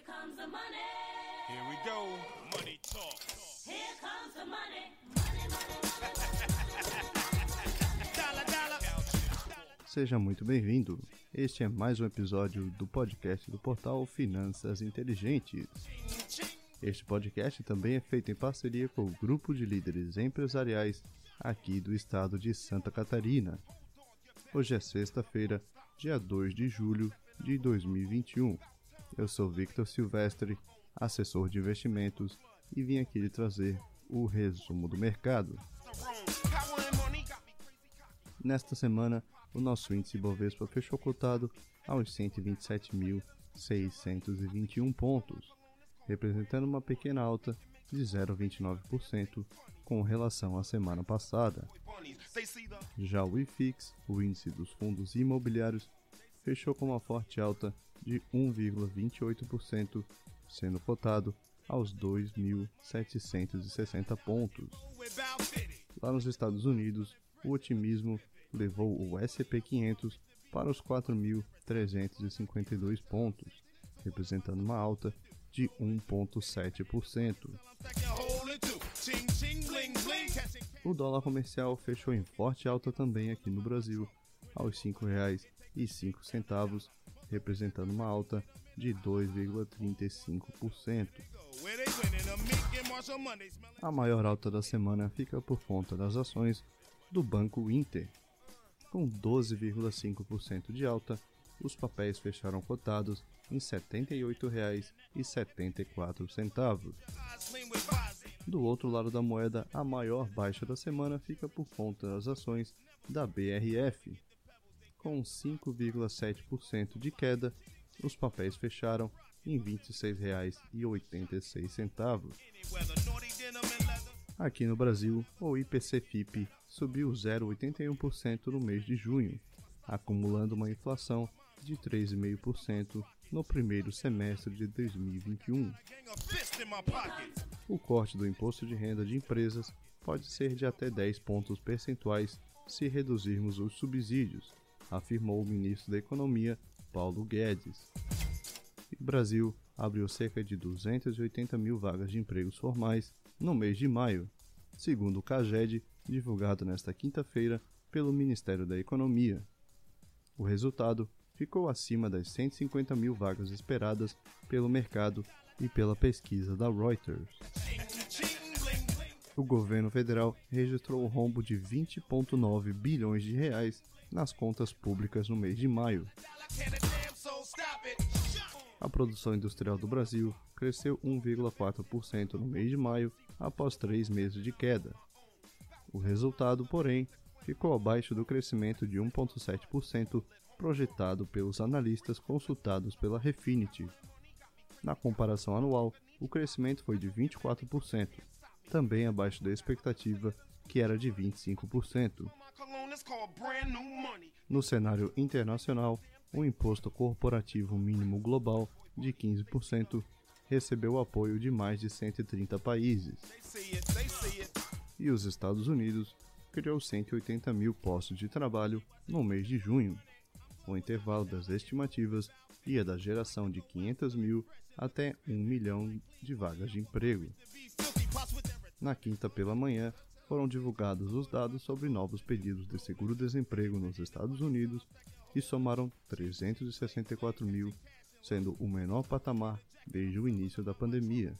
Here comes the money. Here we go. Money talk. Here comes the money. Money, money, money. Dollar, dollar. Seja muito bem-vindo. Este é mais um episódio do podcast do portal Finanças Inteligentes. Este podcast também é feito em parceria com o grupo de líderes empresariais aqui do estado de Santa Catarina. Hoje é sexta-feira, dia 2 de julho de 2021. Eu sou Victor Silvestre, assessor de investimentos, e vim aqui lhe trazer o resumo do mercado. Nesta semana, o nosso índice Bovespa fechou cotado aos 127.621 pontos, representando uma pequena alta de 0,29% com relação à semana passada. Já o IFIX, o índice dos fundos imobiliários, fechou com uma forte alta de 1,28%, sendo cotado aos 2.760 pontos. Lá nos Estados Unidos, o otimismo levou o S&P 500 para os 4.352 pontos, representando uma alta de 1,7%. That can hold it too. Ching, ching, bling, bling. Catching O dólar comercial fechou em forte alta também aqui no Brasil, aos R$ 5,05, representando uma alta de 2,35%. where they winning. A maior alta da semana fica por conta das ações do Banco Inter. Com 12,5% de alta, os papéis fecharam cotados em R$ 78,74. slim with Vazi. Do outro lado da moeda, a maior baixa da semana fica por conta das ações da BRF. Com 5,7% de queda, os papéis fecharam em R$ 26,86. Any weather. Naughty denim and leather. Aqui no Brasil, o IPC-FIP subiu 0,81% no mês de junho, acumulando uma inflação de 3,5% no primeiro semestre de 2021. Gang of fist in my pocket. O corte do imposto de renda de empresas pode ser de até 10 pontos percentuais se reduzirmos os subsídios, afirmou o ministro da Economia, Paulo Guedes. O Brasil abriu cerca de 280 mil vagas de empregos formais no mês de maio, segundo o CAGED, divulgado nesta quinta-feira pelo Ministério da Economia. O resultado ficou acima das 150 mil vagas esperadas pelo mercado e pela pesquisa da Reuters. O governo federal registrou um rombo de 20,9 bilhões de reais nas contas públicas no mês de maio. A produção industrial do Brasil cresceu 1,4% no mês de maio, após três meses de queda. O resultado, porém, ficou abaixo do crescimento de 1,7% projetado pelos analistas consultados pela Refinitiv. Na comparação anual, o crescimento foi de 24%, também abaixo da expectativa, que era de 25%. My cologne is called brand new money. No cenário internacional, o imposto corporativo mínimo global de 15% recebeu apoio de mais de 130 países, e os Estados Unidos criou 180 mil postos de trabalho no mês de junho. O intervalo das estimativas ia da geração de 500 mil até 1 milhão de vagas de emprego. Na quinta pela manhã, foram divulgados os dados sobre novos pedidos de seguro-desemprego nos Estados Unidos e somaram 364 mil, sendo o menor patamar desde o início da pandemia.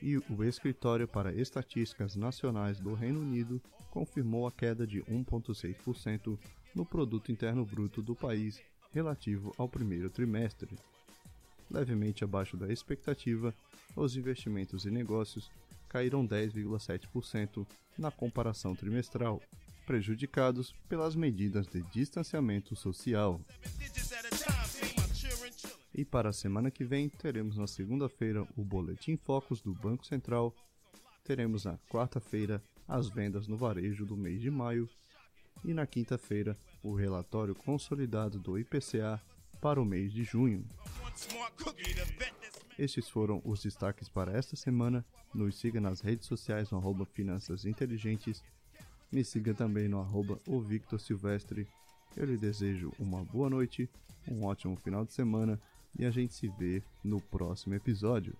E o Escritório para Estatísticas Nacionais do Reino Unido confirmou a queda de 1,6% no Produto Interno Bruto do país relativo ao primeiro trimestre. Levemente abaixo da expectativa, os investimentos e negócios caíram 10,7% na comparação trimestral, prejudicados pelas medidas de distanciamento social. E para a semana que vem, teremos na segunda-feira o Boletim Focus do Banco Central. Teremos na quarta-feira as vendas no varejo do mês de maio. E na quinta-feira, o relatório consolidado do IPCA para o mês de junho. Estes foram os destaques para esta semana. Nos siga nas redes sociais no arroba Finanças Inteligentes. Me siga também no arroba o Victor Silvestre. Eu lhe desejo uma boa noite, um ótimo final de semana e a gente se vê no próximo episódio.